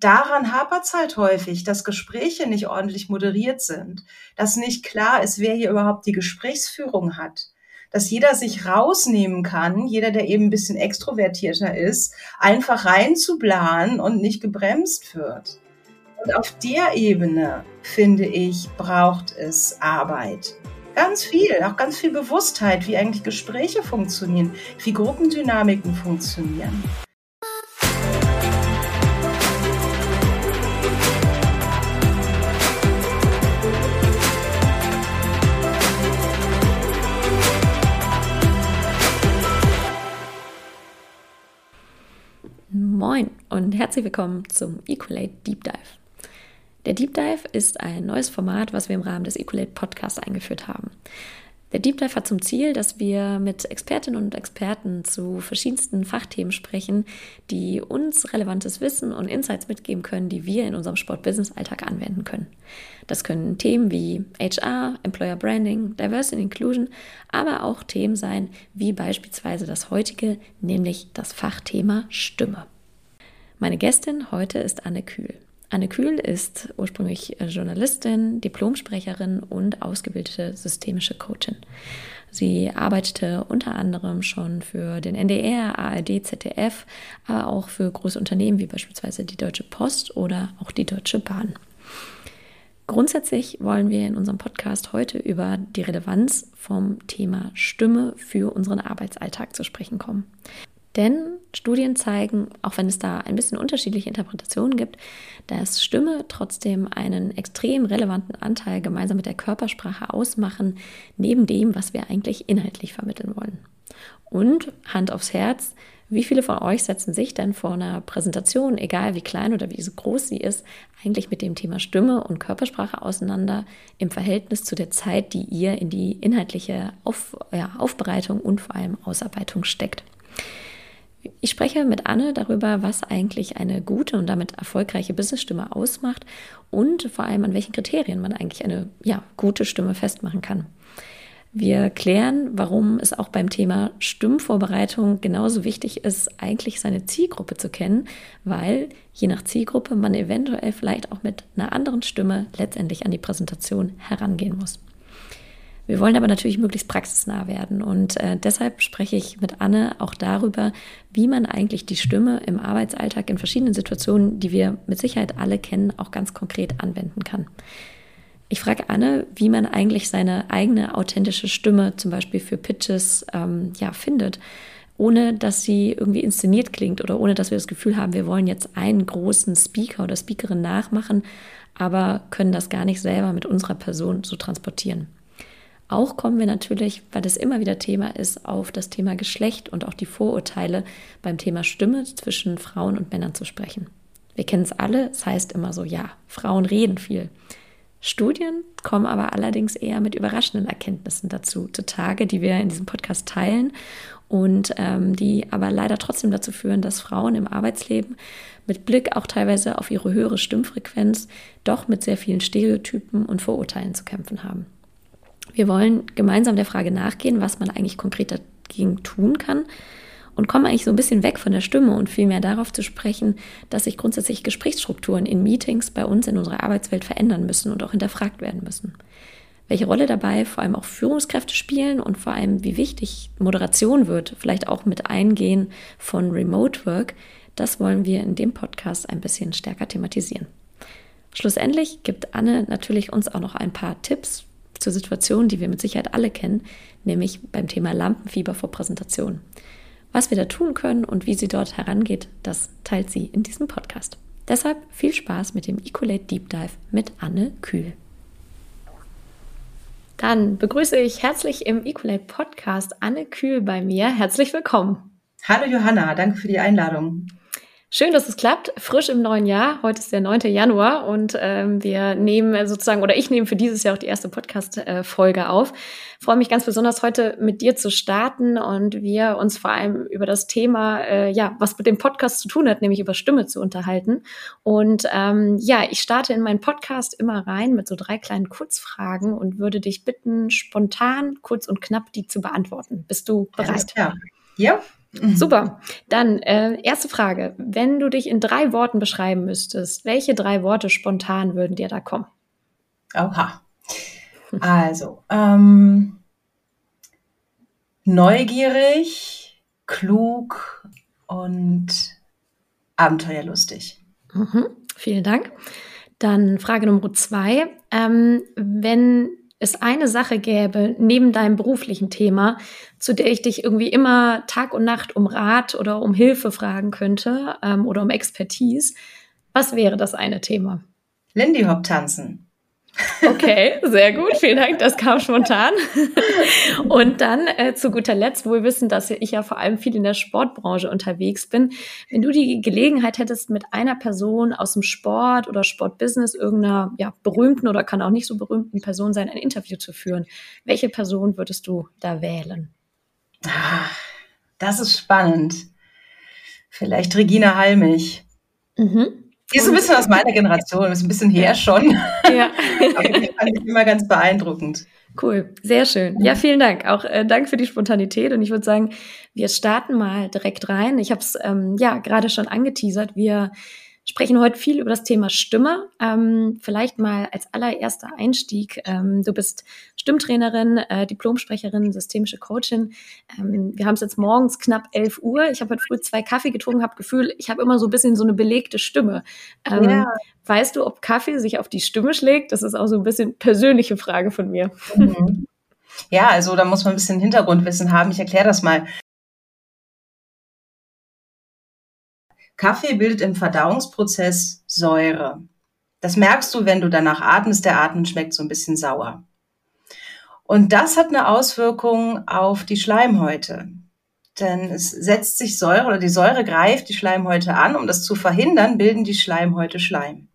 daran hapert es halt häufig, dass Gespräche nicht ordentlich moderiert sind, dass nicht klar ist, wer hier überhaupt die Gesprächsführung hat dass jeder sich rausnehmen kann, jeder, der eben ein bisschen extrovertierter ist, einfach reinzublahen und nicht gebremst wird. Und auf der Ebene, finde ich, braucht es Arbeit. Ganz viel, auch ganz viel Bewusstheit, wie eigentlich Gespräche funktionieren, wie Gruppendynamiken funktionieren. Und herzlich willkommen zum Equalate Deep Dive. Der Deep Dive ist ein neues Format, was wir im Rahmen des Equalate Podcasts eingeführt haben. Der Deep Dive hat zum Ziel, dass wir mit Expertinnen und Experten zu verschiedensten Fachthemen sprechen, die uns relevantes Wissen und Insights mitgeben können, die wir in unserem Sport-Business-Alltag anwenden können. Das können Themen wie HR, Employer Branding, Diversity and Inclusion, aber auch Themen sein wie beispielsweise das heutige, nämlich das Fachthema Stimme. Meine Gästin heute ist Anne Kühl. Anne Kühl ist ursprünglich äh, Journalistin, Diplomsprecherin und ausgebildete systemische Coachin. Sie arbeitete unter anderem schon für den NDR, ARD, ZDF, aber auch für große Unternehmen wie beispielsweise die Deutsche Post oder auch die Deutsche Bahn. Grundsätzlich wollen wir in unserem Podcast heute über die Relevanz vom Thema Stimme für unseren Arbeitsalltag zu sprechen kommen. Denn Studien zeigen, auch wenn es da ein bisschen unterschiedliche Interpretationen gibt, dass Stimme trotzdem einen extrem relevanten Anteil gemeinsam mit der Körpersprache ausmachen, neben dem, was wir eigentlich inhaltlich vermitteln wollen. Und Hand aufs Herz, wie viele von euch setzen sich denn vor einer Präsentation, egal wie klein oder wie groß sie ist, eigentlich mit dem Thema Stimme und Körpersprache auseinander im Verhältnis zu der Zeit, die ihr in die inhaltliche Auf, ja, Aufbereitung und vor allem Ausarbeitung steckt? Ich spreche mit Anne darüber, was eigentlich eine gute und damit erfolgreiche Businessstimme ausmacht und vor allem an welchen Kriterien man eigentlich eine ja, gute Stimme festmachen kann. Wir klären, warum es auch beim Thema Stimmvorbereitung genauso wichtig ist, eigentlich seine Zielgruppe zu kennen, weil je nach Zielgruppe man eventuell vielleicht auch mit einer anderen Stimme letztendlich an die Präsentation herangehen muss. Wir wollen aber natürlich möglichst praxisnah werden und äh, deshalb spreche ich mit Anne auch darüber, wie man eigentlich die Stimme im Arbeitsalltag in verschiedenen Situationen, die wir mit Sicherheit alle kennen, auch ganz konkret anwenden kann. Ich frage Anne, wie man eigentlich seine eigene authentische Stimme zum Beispiel für Pitches ähm, ja, findet, ohne dass sie irgendwie inszeniert klingt oder ohne dass wir das Gefühl haben, wir wollen jetzt einen großen Speaker oder Speakerin nachmachen, aber können das gar nicht selber mit unserer Person so transportieren. Auch kommen wir natürlich, weil das immer wieder Thema ist, auf das Thema Geschlecht und auch die Vorurteile beim Thema Stimme zwischen Frauen und Männern zu sprechen. Wir kennen es alle, es heißt immer so, ja, Frauen reden viel. Studien kommen aber allerdings eher mit überraschenden Erkenntnissen dazu zutage, die wir in diesem Podcast teilen und ähm, die aber leider trotzdem dazu führen, dass Frauen im Arbeitsleben mit Blick auch teilweise auf ihre höhere Stimmfrequenz doch mit sehr vielen Stereotypen und Vorurteilen zu kämpfen haben. Wir wollen gemeinsam der Frage nachgehen, was man eigentlich konkret dagegen tun kann und kommen eigentlich so ein bisschen weg von der Stimme und vielmehr darauf zu sprechen, dass sich grundsätzlich Gesprächsstrukturen in Meetings bei uns in unserer Arbeitswelt verändern müssen und auch hinterfragt werden müssen. Welche Rolle dabei vor allem auch Führungskräfte spielen und vor allem wie wichtig Moderation wird, vielleicht auch mit Eingehen von Remote Work, das wollen wir in dem Podcast ein bisschen stärker thematisieren. Schlussendlich gibt Anne natürlich uns auch noch ein paar Tipps, zur Situation, die wir mit Sicherheit alle kennen, nämlich beim Thema Lampenfieber vor Präsentation. Was wir da tun können und wie sie dort herangeht, das teilt sie in diesem Podcast. Deshalb viel Spaß mit dem Ecolate Deep Dive mit Anne Kühl. Dann begrüße ich herzlich im Ecolate Podcast Anne Kühl bei mir. Herzlich willkommen. Hallo Johanna, danke für die Einladung. Schön, dass es klappt. Frisch im neuen Jahr. Heute ist der 9. Januar und ähm, wir nehmen sozusagen, oder ich nehme für dieses Jahr auch die erste Podcast-Folge auf. freue mich ganz besonders heute mit dir zu starten und wir uns vor allem über das Thema, äh, ja, was mit dem Podcast zu tun hat, nämlich über Stimme zu unterhalten. Und ähm, ja, ich starte in meinen Podcast immer rein mit so drei kleinen Kurzfragen und würde dich bitten, spontan, kurz und knapp die zu beantworten. Bist du bereit? Ja. ja. Mhm. Super. Dann äh, erste Frage. Wenn du dich in drei Worten beschreiben müsstest, welche drei Worte spontan würden dir da kommen? Oha. Also, ähm, neugierig, klug und abenteuerlustig. Mhm. Vielen Dank. Dann Frage Nummer zwei. Ähm, wenn es eine Sache gäbe neben deinem beruflichen Thema, zu der ich dich irgendwie immer Tag und Nacht um Rat oder um Hilfe fragen könnte ähm, oder um Expertise, was wäre das eine Thema? Lindy Hop tanzen. Okay, sehr gut. Vielen Dank. Das kam spontan. Und dann äh, zu guter Letzt, wo wir wissen, dass ich ja vor allem viel in der Sportbranche unterwegs bin. Wenn du die Gelegenheit hättest, mit einer Person aus dem Sport oder Sportbusiness, irgendeiner ja, berühmten oder kann auch nicht so berühmten Person sein, ein Interview zu führen, welche Person würdest du da wählen? Das ist spannend. Vielleicht Regina Halmich. Mhm. Die ist ein bisschen aus meiner Generation, ist ein bisschen her schon. Ja. Aber die fand ich immer ganz beeindruckend. Cool, sehr schön. Ja, vielen Dank. Auch äh, Dank für die Spontanität. Und ich würde sagen, wir starten mal direkt rein. Ich habe es ähm, ja gerade schon angeteasert. Wir sprechen heute viel über das Thema Stimme. Ähm, vielleicht mal als allererster Einstieg. Ähm, du bist Stimmtrainerin, äh, Diplomsprecherin, systemische Coachin. Ähm, wir haben es jetzt morgens knapp 11 Uhr. Ich habe heute früh zwei Kaffee getrunken, habe Gefühl, ich habe immer so ein bisschen so eine belegte Stimme. Ähm, ja. Weißt du, ob Kaffee sich auf die Stimme schlägt? Das ist auch so ein bisschen persönliche Frage von mir. Mhm. Ja, also da muss man ein bisschen Hintergrundwissen haben. Ich erkläre das mal. Kaffee bildet im Verdauungsprozess Säure. Das merkst du, wenn du danach atmest. Der Atem schmeckt so ein bisschen sauer. Und das hat eine Auswirkung auf die Schleimhäute. Denn es setzt sich Säure oder die Säure greift die Schleimhäute an. Um das zu verhindern, bilden die Schleimhäute Schleim.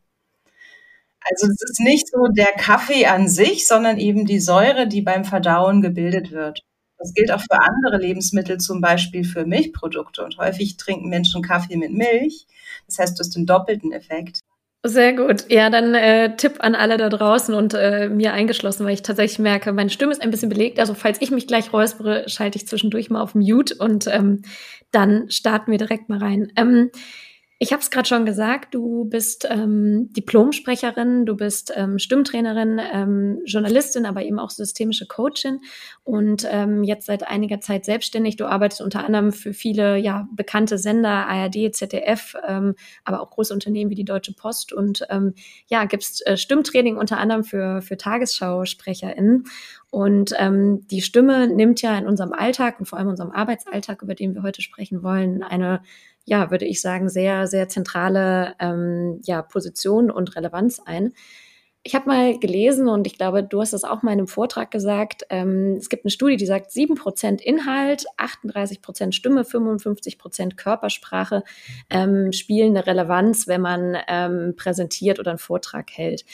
Also es ist nicht so der Kaffee an sich, sondern eben die Säure, die beim Verdauen gebildet wird. Das gilt auch für andere Lebensmittel, zum Beispiel für Milchprodukte. Und häufig trinken Menschen Kaffee mit Milch. Das heißt, du hast den doppelten Effekt. Sehr gut. Ja, dann äh, Tipp an alle da draußen und äh, mir eingeschlossen, weil ich tatsächlich merke, meine Stimme ist ein bisschen belegt. Also falls ich mich gleich räuspere, schalte ich zwischendurch mal auf Mute und ähm, dann starten wir direkt mal rein. Ähm, ich habe es gerade schon gesagt, du bist ähm, Diplomsprecherin, du bist ähm, Stimmtrainerin, ähm, Journalistin, aber eben auch systemische Coachin und ähm, jetzt seit einiger Zeit selbstständig. Du arbeitest unter anderem für viele ja, bekannte Sender, ARD, ZDF, ähm, aber auch große Unternehmen wie die Deutsche Post und ähm, ja, gibst äh, Stimmtraining unter anderem für, für TagesschausprecherInnen. Und ähm, die Stimme nimmt ja in unserem Alltag und vor allem unserem Arbeitsalltag, über den wir heute sprechen wollen, eine ja, würde ich sagen, sehr, sehr zentrale ähm, ja, Position und Relevanz ein. Ich habe mal gelesen und ich glaube, du hast das auch mal in einem Vortrag gesagt. Ähm, es gibt eine Studie, die sagt, 7% Inhalt, 38% Stimme, 55% Körpersprache ähm, spielen eine Relevanz, wenn man ähm, präsentiert oder einen Vortrag hält.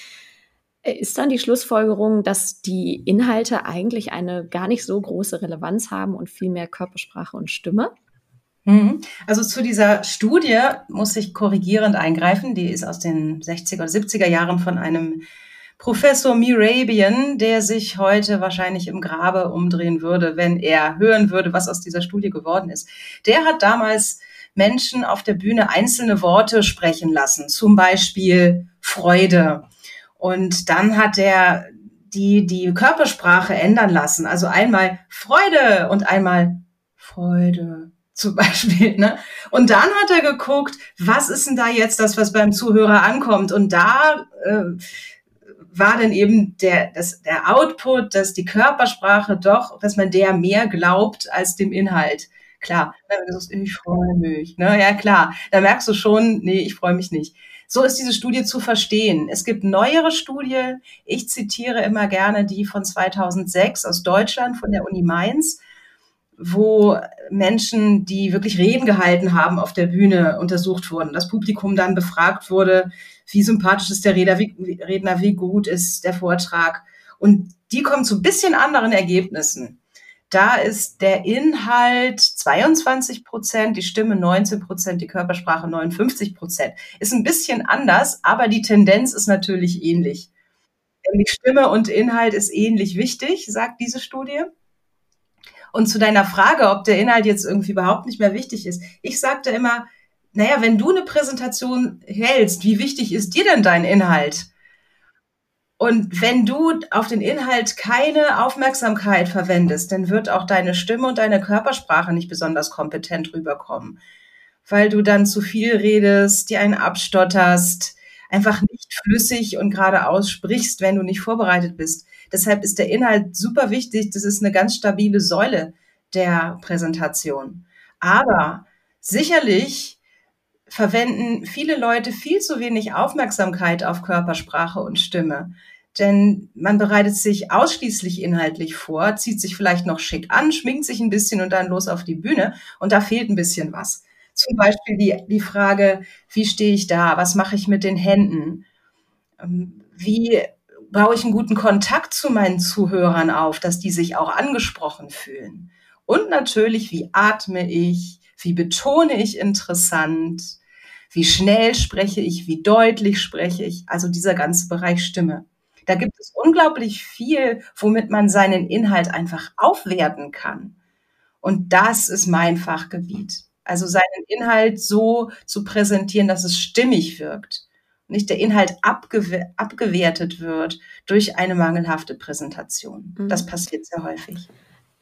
Äh, ist dann die Schlussfolgerung, dass die Inhalte eigentlich eine gar nicht so große Relevanz haben und viel mehr Körpersprache und Stimme? Mhm. Also zu dieser Studie muss ich korrigierend eingreifen. Die ist aus den 60er oder 70er Jahren von einem Professor Mirabian, der sich heute wahrscheinlich im Grabe umdrehen würde, wenn er hören würde, was aus dieser Studie geworden ist. Der hat damals Menschen auf der Bühne einzelne Worte sprechen lassen, zum Beispiel Freude. Und dann hat er die, die Körpersprache ändern lassen. Also einmal Freude und einmal Freude zum Beispiel. Ne? Und dann hat er geguckt, was ist denn da jetzt das, was beim Zuhörer ankommt? Und da äh, war dann eben der, das, der Output, dass die Körpersprache doch, dass man der mehr glaubt als dem Inhalt. Klar, ich freue mich. Ne? Ja, klar, da merkst du schon, nee, ich freue mich nicht. So ist diese Studie zu verstehen. Es gibt neuere Studien. Ich zitiere immer gerne die von 2006 aus Deutschland von der Uni Mainz wo Menschen, die wirklich Reden gehalten haben auf der Bühne, untersucht wurden. Das Publikum dann befragt wurde, wie sympathisch ist der Redner, wie, Redner, wie gut ist der Vortrag. Und die kommen zu ein bisschen anderen Ergebnissen. Da ist der Inhalt 22 Prozent, die Stimme 19 Prozent, die Körpersprache 59 Prozent. Ist ein bisschen anders, aber die Tendenz ist natürlich ähnlich. Die Stimme und Inhalt ist ähnlich wichtig, sagt diese Studie. Und zu deiner Frage, ob der Inhalt jetzt irgendwie überhaupt nicht mehr wichtig ist. Ich sagte immer, naja, wenn du eine Präsentation hältst, wie wichtig ist dir denn dein Inhalt? Und wenn du auf den Inhalt keine Aufmerksamkeit verwendest, dann wird auch deine Stimme und deine Körpersprache nicht besonders kompetent rüberkommen, weil du dann zu viel redest, dir einen abstotterst, einfach nicht flüssig und geradeaus sprichst, wenn du nicht vorbereitet bist. Deshalb ist der Inhalt super wichtig. Das ist eine ganz stabile Säule der Präsentation. Aber sicherlich verwenden viele Leute viel zu wenig Aufmerksamkeit auf Körpersprache und Stimme. Denn man bereitet sich ausschließlich inhaltlich vor, zieht sich vielleicht noch schick an, schminkt sich ein bisschen und dann los auf die Bühne. Und da fehlt ein bisschen was. Zum Beispiel die, die Frage, wie stehe ich da? Was mache ich mit den Händen? Ähm, wie baue ich einen guten Kontakt zu meinen Zuhörern auf, dass die sich auch angesprochen fühlen? Und natürlich, wie atme ich? Wie betone ich interessant? Wie schnell spreche ich? Wie deutlich spreche ich? Also dieser ganze Bereich Stimme. Da gibt es unglaublich viel, womit man seinen Inhalt einfach aufwerten kann. Und das ist mein Fachgebiet. Also seinen Inhalt so zu präsentieren, dass es stimmig wirkt. Nicht der Inhalt abgew abgewertet wird durch eine mangelhafte Präsentation. Mhm. Das passiert sehr häufig.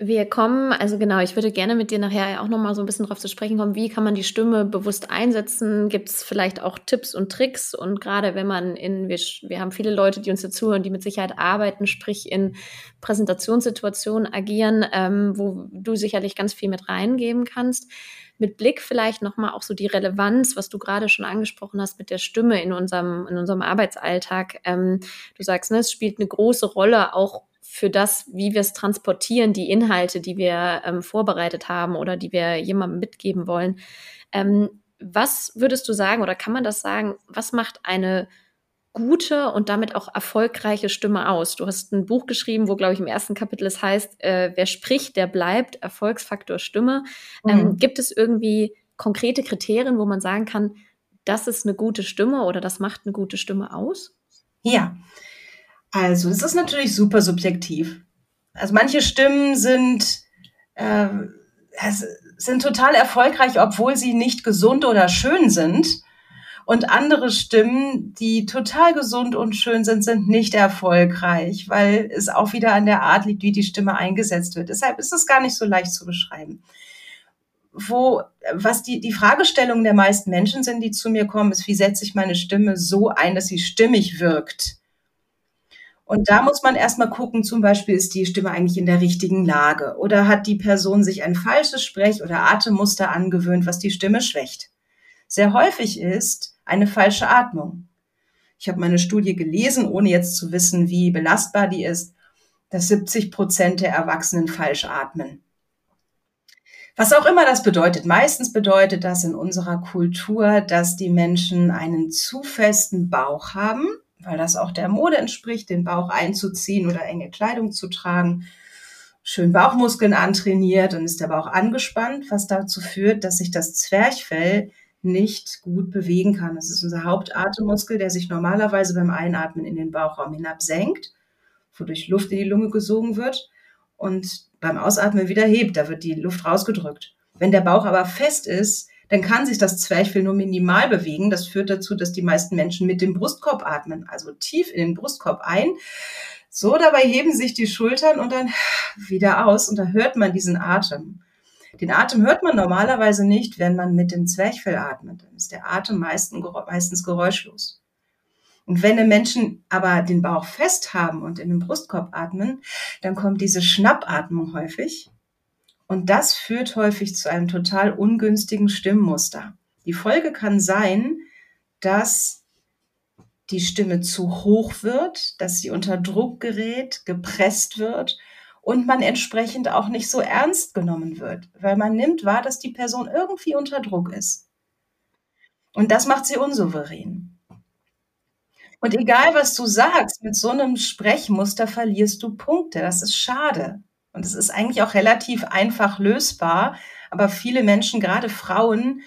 Wir kommen, also genau, ich würde gerne mit dir nachher auch nochmal so ein bisschen drauf zu sprechen kommen, wie kann man die Stimme bewusst einsetzen? Gibt es vielleicht auch Tipps und Tricks? Und gerade wenn man in, wir, wir haben viele Leute, die uns dazuhören, die mit Sicherheit arbeiten, sprich in Präsentationssituationen agieren, ähm, wo du sicherlich ganz viel mit reingeben kannst. Mit Blick vielleicht nochmal auch so die Relevanz, was du gerade schon angesprochen hast mit der Stimme in unserem, in unserem Arbeitsalltag. Ähm, du sagst, ne, es spielt eine große Rolle auch für das, wie wir es transportieren, die Inhalte, die wir ähm, vorbereitet haben oder die wir jemandem mitgeben wollen. Ähm, was würdest du sagen oder kann man das sagen? Was macht eine gute und damit auch erfolgreiche Stimme aus? Du hast ein Buch geschrieben, wo, glaube ich, im ersten Kapitel es heißt, äh, wer spricht, der bleibt, Erfolgsfaktor Stimme. Ähm, mhm. Ähm, gibt es irgendwie konkrete Kriterien, wo man sagen kann, das ist eine gute Stimme oder das macht eine gute Stimme aus? Ja, also, es ist natürlich super subjektiv. Also manche Stimmen sind, äh, sind total erfolgreich, obwohl sie nicht gesund oder schön sind. Und andere Stimmen, die total gesund und schön sind, sind nicht erfolgreich, weil es auch wieder an der Art liegt, wie die Stimme eingesetzt wird. Deshalb ist es gar nicht so leicht zu beschreiben. Wo, was die, die Fragestellungen der meisten Menschen sind, die zu mir kommen, ist, wie setze ich meine Stimme so ein, dass sie stimmig wirkt? Und da muss man erstmal gucken, zum Beispiel ist die Stimme eigentlich in der richtigen Lage oder hat die Person sich ein falsches Sprech- oder Atemmuster angewöhnt, was die Stimme schwächt. Sehr häufig ist eine falsche Atmung. Ich habe meine Studie gelesen, ohne jetzt zu wissen, wie belastbar die ist, dass 70 Prozent der Erwachsenen falsch atmen. Was auch immer das bedeutet. Meistens bedeutet das in unserer Kultur, dass die Menschen einen zu festen Bauch haben weil das auch der Mode entspricht, den Bauch einzuziehen oder enge Kleidung zu tragen. Schön Bauchmuskeln antrainiert, dann ist der Bauch angespannt, was dazu führt, dass sich das Zwerchfell nicht gut bewegen kann. Das ist unser Hauptatemmuskel, der sich normalerweise beim Einatmen in den Bauchraum hinab senkt, wodurch Luft in die Lunge gesogen wird und beim Ausatmen wieder hebt, da wird die Luft rausgedrückt. Wenn der Bauch aber fest ist, dann kann sich das Zwerchfell nur minimal bewegen. Das führt dazu, dass die meisten Menschen mit dem Brustkorb atmen, also tief in den Brustkorb ein. So, dabei heben sich die Schultern und dann wieder aus und da hört man diesen Atem. Den Atem hört man normalerweise nicht, wenn man mit dem Zwerchfell atmet. Dann ist der Atem meistens geräuschlos. Und wenn die Menschen aber den Bauch fest haben und in den Brustkorb atmen, dann kommt diese Schnappatmung häufig. Und das führt häufig zu einem total ungünstigen Stimmmuster. Die Folge kann sein, dass die Stimme zu hoch wird, dass sie unter Druck gerät, gepresst wird und man entsprechend auch nicht so ernst genommen wird, weil man nimmt wahr, dass die Person irgendwie unter Druck ist. Und das macht sie unsouverän. Und egal, was du sagst, mit so einem Sprechmuster verlierst du Punkte. Das ist schade. Und es ist eigentlich auch relativ einfach lösbar. Aber viele Menschen, gerade Frauen,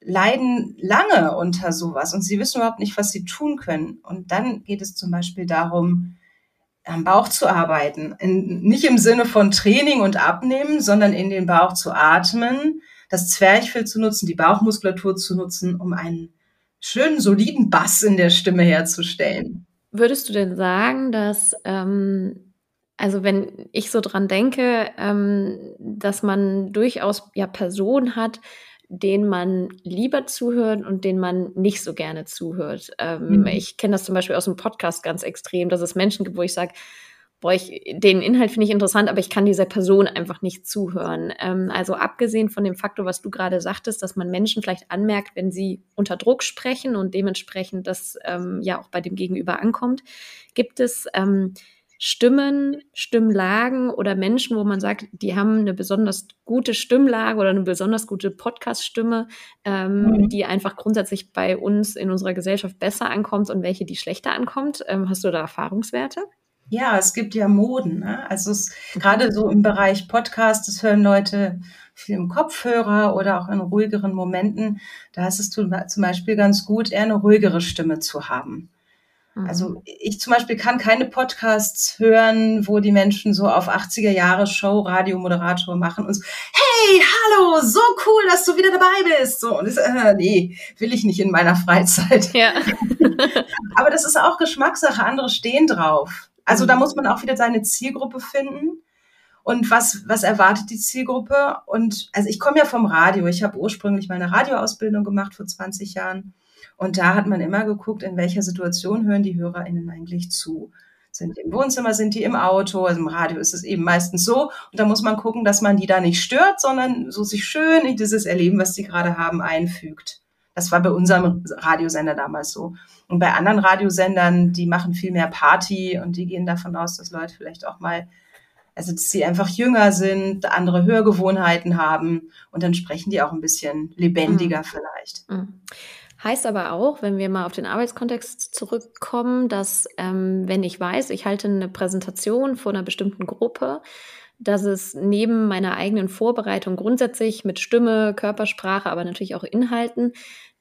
leiden lange unter sowas und sie wissen überhaupt nicht, was sie tun können. Und dann geht es zum Beispiel darum, am Bauch zu arbeiten. In, nicht im Sinne von Training und Abnehmen, sondern in den Bauch zu atmen, das Zwerchfell zu nutzen, die Bauchmuskulatur zu nutzen, um einen schönen, soliden Bass in der Stimme herzustellen. Würdest du denn sagen, dass, ähm, also wenn ich so dran denke, ähm, dass man durchaus ja Personen hat, denen man lieber zuhört und denen man nicht so gerne zuhört. Ähm, mhm. Ich kenne das zum Beispiel aus dem Podcast ganz extrem, dass es Menschen gibt, wo ich sage, boah, ich, den Inhalt finde ich interessant, aber ich kann dieser Person einfach nicht zuhören. Ähm, also abgesehen von dem Faktor, was du gerade sagtest, dass man Menschen vielleicht anmerkt, wenn sie unter Druck sprechen und dementsprechend das ähm, ja auch bei dem Gegenüber ankommt, gibt es ähm, Stimmen, Stimmlagen oder Menschen, wo man sagt, die haben eine besonders gute Stimmlage oder eine besonders gute Podcast-Stimme, ähm, mhm. die einfach grundsätzlich bei uns in unserer Gesellschaft besser ankommt und welche, die schlechter ankommt. Ähm, hast du da Erfahrungswerte? Ja, es gibt ja Moden. Ne? Also es, gerade so im Bereich Podcast, das hören Leute viel im Kopfhörer oder auch in ruhigeren Momenten. Da ist es zum Beispiel ganz gut, eher eine ruhigere Stimme zu haben. Also mhm. ich zum Beispiel kann keine Podcasts hören, wo die Menschen so auf 80er Jahre Show, Radiomoderator machen und so, hey, hallo, so cool, dass du wieder dabei bist. So, und das, äh, nee, will ich nicht in meiner Freizeit. Ja. Aber das ist auch Geschmackssache, andere stehen drauf. Also da mhm. muss man auch wieder seine Zielgruppe finden. Und was, was erwartet die Zielgruppe? Und also ich komme ja vom Radio. Ich habe ursprünglich meine Radioausbildung gemacht vor 20 Jahren. Und da hat man immer geguckt, in welcher Situation hören die HörerInnen eigentlich zu. Sind die im Wohnzimmer, sind die im Auto, also im Radio ist es eben meistens so. Und da muss man gucken, dass man die da nicht stört, sondern so sich schön in dieses Erleben, was die gerade haben, einfügt. Das war bei unserem Radiosender damals so. Und bei anderen Radiosendern, die machen viel mehr Party und die gehen davon aus, dass Leute vielleicht auch mal, also dass sie einfach jünger sind, andere Hörgewohnheiten haben und dann sprechen die auch ein bisschen lebendiger mhm. vielleicht. Mhm. Heißt aber auch, wenn wir mal auf den Arbeitskontext zurückkommen, dass ähm, wenn ich weiß, ich halte eine Präsentation vor einer bestimmten Gruppe, dass es neben meiner eigenen Vorbereitung grundsätzlich mit Stimme, Körpersprache, aber natürlich auch Inhalten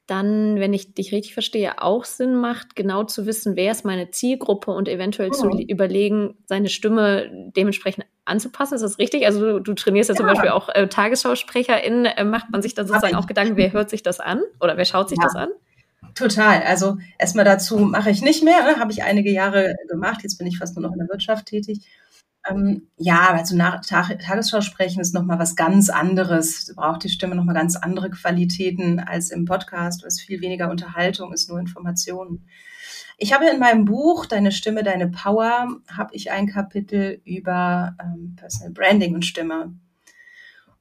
dann, wenn ich dich richtig verstehe, auch Sinn macht, genau zu wissen, wer ist meine Zielgruppe und eventuell oh. zu überlegen, seine Stimme dementsprechend anzupassen. Ist das richtig? Also du, du trainierst ja, ja, zum Beispiel auch äh, TagesschausprecherInnen. Äh, macht man sich da sozusagen auch Gedanken, wer hört sich das an oder wer schaut sich ja. das an? Total. Also erstmal dazu mache ich nicht mehr, ne? habe ich einige Jahre gemacht. Jetzt bin ich fast nur noch in der Wirtschaft tätig. Ähm, ja, also nach Tag, Tagesschau sprechen ist nochmal was ganz anderes. Da braucht die Stimme nochmal ganz andere Qualitäten als im Podcast, es viel weniger Unterhaltung ist, nur Informationen. Ich habe in meinem Buch Deine Stimme, deine Power, habe ich ein Kapitel über ähm, Personal Branding und Stimme.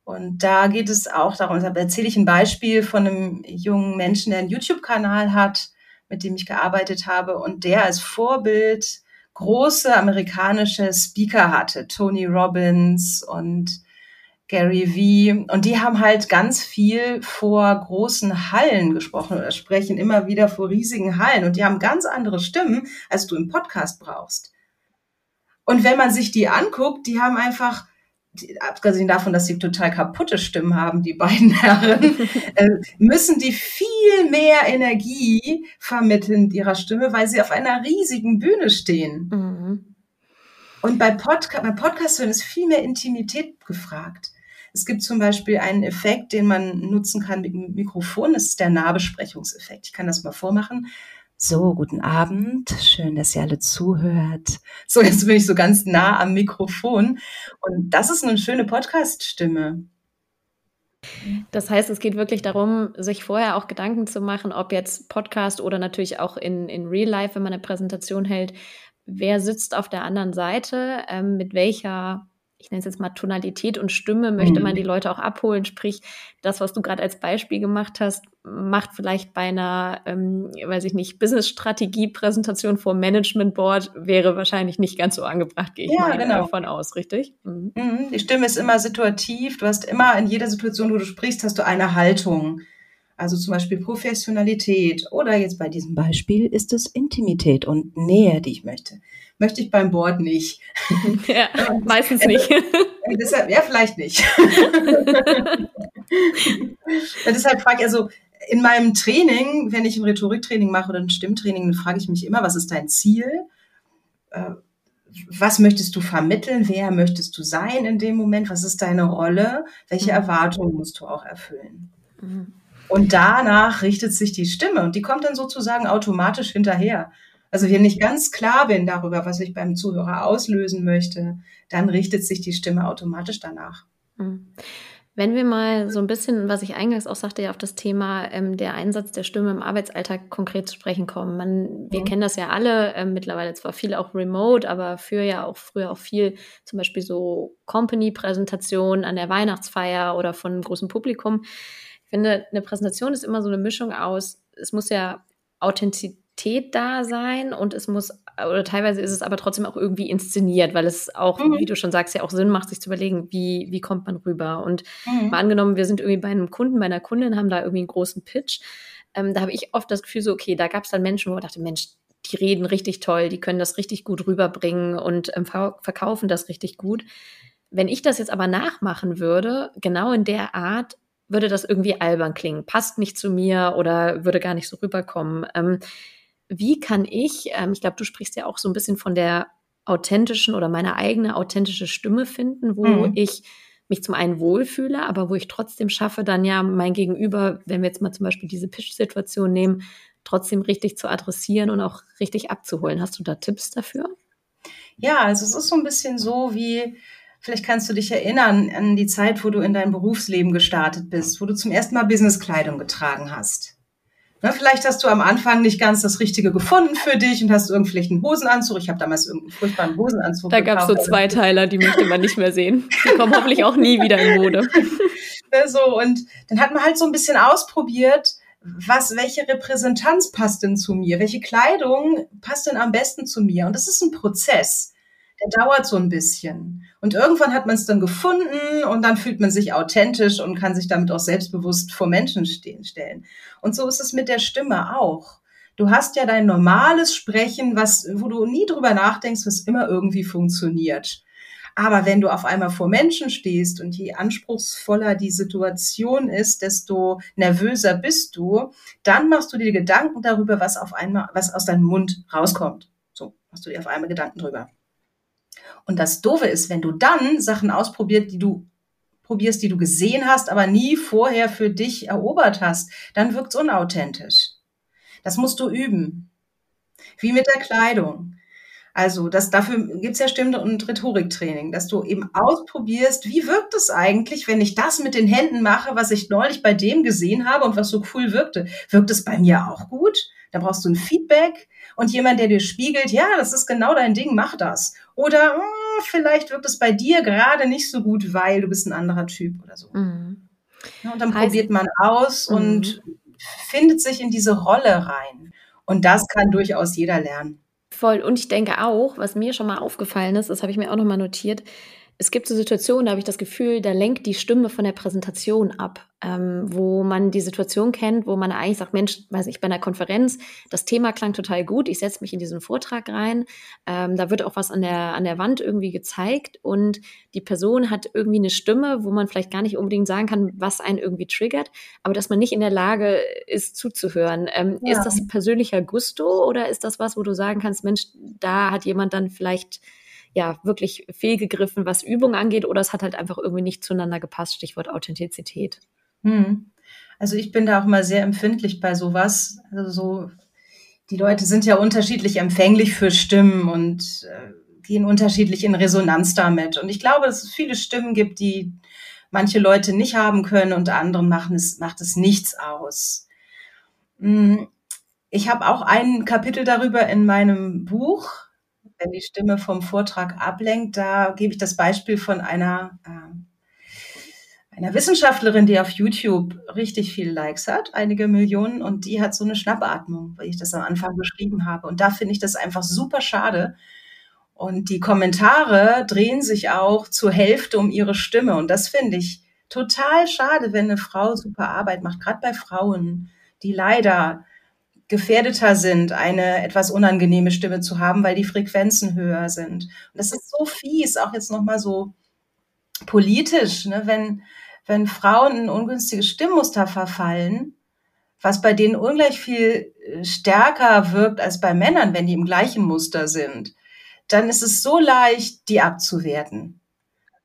Und da geht es auch darum, da erzähle ich ein Beispiel von einem jungen Menschen, der einen YouTube-Kanal hat, mit dem ich gearbeitet habe und der als Vorbild große amerikanische Speaker hatte, Tony Robbins und Gary Vee. Und die haben halt ganz viel vor großen Hallen gesprochen oder sprechen immer wieder vor riesigen Hallen. Und die haben ganz andere Stimmen, als du im Podcast brauchst. Und wenn man sich die anguckt, die haben einfach abgesehen davon, dass sie total kaputte Stimmen haben, die beiden Herren, äh, müssen die viel mehr Energie vermitteln ihrer Stimme, weil sie auf einer riesigen Bühne stehen. Mhm. Und bei, Podca bei Podcast hören ist viel mehr Intimität gefragt. Es gibt zum Beispiel einen Effekt, den man nutzen kann mit dem Mikrofon. Das ist der Nahbesprechungseffekt. Ich kann das mal vormachen. So, guten Abend. Schön, dass ihr alle zuhört. So, jetzt bin ich so ganz nah am Mikrofon. Und das ist eine schöne Podcast-Stimme. Das heißt, es geht wirklich darum, sich vorher auch Gedanken zu machen, ob jetzt Podcast oder natürlich auch in, in Real Life, wenn man eine Präsentation hält, wer sitzt auf der anderen Seite, ähm, mit welcher ich nenne es jetzt mal Tonalität und Stimme, möchte man mhm. die Leute auch abholen. Sprich, das, was du gerade als Beispiel gemacht hast, macht vielleicht bei einer, ähm, weiß ich nicht, Business-Strategie-Präsentation vor Management Board, wäre wahrscheinlich nicht ganz so angebracht, gehe ich ja, mal genau. davon aus, richtig? Mhm. mhm. Die Stimme ist immer situativ. Du hast immer in jeder Situation, wo du sprichst, hast du eine Haltung. Also zum Beispiel Professionalität oder jetzt bei diesem Beispiel ist es Intimität und Nähe, die ich möchte möchte ich beim Board nicht. Ja, meistens nicht. Deshalb, ja, vielleicht nicht. deshalb frage ich also, in meinem Training, wenn ich ein Rhetoriktraining mache oder ein Stimmtraining, dann frage ich mich immer, was ist dein Ziel? Äh, was möchtest du vermitteln? Wer möchtest du sein in dem Moment? Was ist deine Rolle? Welche mhm. Erwartungen musst du auch erfüllen? Mhm. Und danach richtet sich die Stimme und die kommt dann sozusagen automatisch hinterher. Also wenn ich ganz klar bin darüber, was ich beim Zuhörer auslösen möchte, dann richtet sich die Stimme automatisch danach. Mhm. Wenn wir mal so ein bisschen, was ich eingangs auch sagte, ja auf das Thema ähm, der Einsatz der Stimme im Arbeitsalltag konkret zu sprechen kommen. Man, wir mhm. kennen das ja alle, ähm, mittlerweile zwar viel auch remote, aber für ja auch früher auch viel zum Beispiel so Company-Präsentationen an der Weihnachtsfeier oder von einem großen Publikum. Ich finde, eine Präsentation ist immer so eine Mischung aus, es muss ja Authentizität Realität da sein und es muss, oder teilweise ist es aber trotzdem auch irgendwie inszeniert, weil es auch, mhm. wie du schon sagst, ja auch Sinn macht, sich zu überlegen, wie, wie kommt man rüber. Und mhm. mal angenommen, wir sind irgendwie bei einem Kunden, bei einer Kundin, haben da irgendwie einen großen Pitch. Ähm, da habe ich oft das Gefühl so, okay, da gab es dann Menschen, wo ich dachte, Mensch, die reden richtig toll, die können das richtig gut rüberbringen und ähm, verkaufen das richtig gut. Wenn ich das jetzt aber nachmachen würde, genau in der Art, würde das irgendwie albern klingen, passt nicht zu mir oder würde gar nicht so rüberkommen. Ähm, wie kann ich, ähm, ich glaube, du sprichst ja auch so ein bisschen von der authentischen oder meine eigene authentische Stimme finden, wo mhm. ich mich zum einen wohlfühle, aber wo ich trotzdem schaffe, dann ja mein Gegenüber, wenn wir jetzt mal zum Beispiel diese Pitch-Situation nehmen, trotzdem richtig zu adressieren und auch richtig abzuholen. Hast du da Tipps dafür? Ja, also es ist so ein bisschen so wie, vielleicht kannst du dich erinnern an die Zeit, wo du in dein Berufsleben gestartet bist, wo du zum ersten Mal Businesskleidung getragen hast. Ne, vielleicht hast du am Anfang nicht ganz das Richtige gefunden für dich und hast irgendwie vielleicht einen Hosenanzug. Ich habe damals irgendeinen furchtbaren Hosenanzug. Da gab es so Zweiteiler, die möchte man nicht mehr sehen. Die kommen hoffentlich auch nie wieder in Mode. Ne, so, und dann hat man halt so ein bisschen ausprobiert, was, welche Repräsentanz passt denn zu mir? Welche Kleidung passt denn am besten zu mir? Und das ist ein Prozess der dauert so ein bisschen. Und irgendwann hat man es dann gefunden und dann fühlt man sich authentisch und kann sich damit auch selbstbewusst vor Menschen stehen, stellen. Und so ist es mit der Stimme auch. Du hast ja dein normales Sprechen, was, wo du nie drüber nachdenkst, was immer irgendwie funktioniert. Aber wenn du auf einmal vor Menschen stehst und je anspruchsvoller die Situation ist, desto nervöser bist du, dann machst du dir Gedanken darüber, was auf einmal, was aus deinem Mund rauskommt. So machst du dir auf einmal Gedanken drüber. Und das Doofe ist, wenn du dann Sachen ausprobiert, die du probierst, die du gesehen hast, aber nie vorher für dich erobert hast, dann wirkt es unauthentisch. Das musst du üben. Wie mit der Kleidung. Also, das, dafür gibt's ja Stimme- und Rhetoriktraining, dass du eben ausprobierst, wie wirkt es eigentlich, wenn ich das mit den Händen mache, was ich neulich bei dem gesehen habe und was so cool wirkte. Wirkt es bei mir auch gut? Da brauchst du ein Feedback und jemand, der dir spiegelt, ja, das ist genau dein Ding, mach das. Oder mh, hm, vielleicht wirkt es bei dir gerade nicht so gut, weil du bist ein anderer Typ oder so. Mhm. Ja, und dann heißt, probiert man aus mhm. und findet sich in diese Rolle rein. Und das kann durchaus jeder lernen. Voll. Und ich denke auch, was mir schon mal aufgefallen ist, das habe ich mir auch noch mal notiert, es gibt so Situationen, da habe ich das Gefühl, da lenkt die Stimme von der Präsentation ab, ähm, wo man die Situation kennt, wo man eigentlich sagt, Mensch, weiß ich, bei einer Konferenz, das Thema klang total gut, ich setze mich in diesen Vortrag rein, ähm, da wird auch was an der, an der Wand irgendwie gezeigt und die Person hat irgendwie eine Stimme, wo man vielleicht gar nicht unbedingt sagen kann, was einen irgendwie triggert, aber dass man nicht in der Lage ist zuzuhören. Ähm, ja. Ist das persönlicher Gusto oder ist das was, wo du sagen kannst, Mensch, da hat jemand dann vielleicht ja wirklich fehlgegriffen, was Übung angeht, oder es hat halt einfach irgendwie nicht zueinander gepasst, Stichwort Authentizität. Hm. Also ich bin da auch mal sehr empfindlich bei sowas. Also so, die Leute sind ja unterschiedlich empfänglich für Stimmen und äh, gehen unterschiedlich in Resonanz damit. Und ich glaube, dass es viele Stimmen gibt, die manche Leute nicht haben können und anderen machen es, macht es nichts aus. Hm. Ich habe auch ein Kapitel darüber in meinem Buch, wenn die Stimme vom Vortrag ablenkt, da gebe ich das Beispiel von einer, äh, einer Wissenschaftlerin, die auf YouTube richtig viele Likes hat, einige Millionen, und die hat so eine Schnappatmung, weil ich das am Anfang beschrieben habe. Und da finde ich das einfach super schade. Und die Kommentare drehen sich auch zur Hälfte um ihre Stimme. Und das finde ich total schade, wenn eine Frau super Arbeit macht, gerade bei Frauen, die leider gefährdeter sind, eine etwas unangenehme Stimme zu haben, weil die Frequenzen höher sind. Und das ist so fies, auch jetzt nochmal so politisch, ne? wenn, wenn Frauen in ungünstige Stimmmuster verfallen, was bei denen ungleich viel äh, stärker wirkt als bei Männern, wenn die im gleichen Muster sind, dann ist es so leicht, die abzuwerten.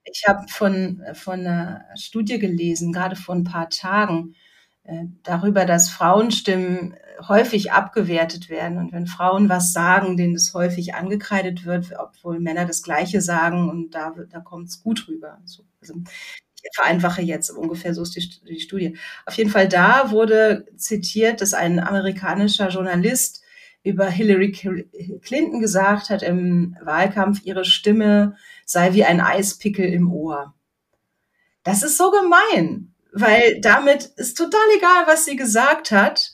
Ich habe von, von einer Studie gelesen, gerade vor ein paar Tagen, äh, darüber, dass Frauenstimmen häufig abgewertet werden. Und wenn Frauen was sagen, denen das häufig angekreidet wird, obwohl Männer das Gleiche sagen und da, da kommt es gut rüber. Also, ich vereinfache jetzt ungefähr, so ist die, die Studie. Auf jeden Fall da wurde zitiert, dass ein amerikanischer Journalist über Hillary Clinton gesagt hat im Wahlkampf, ihre Stimme sei wie ein Eispickel im Ohr. Das ist so gemein, weil damit ist total egal, was sie gesagt hat.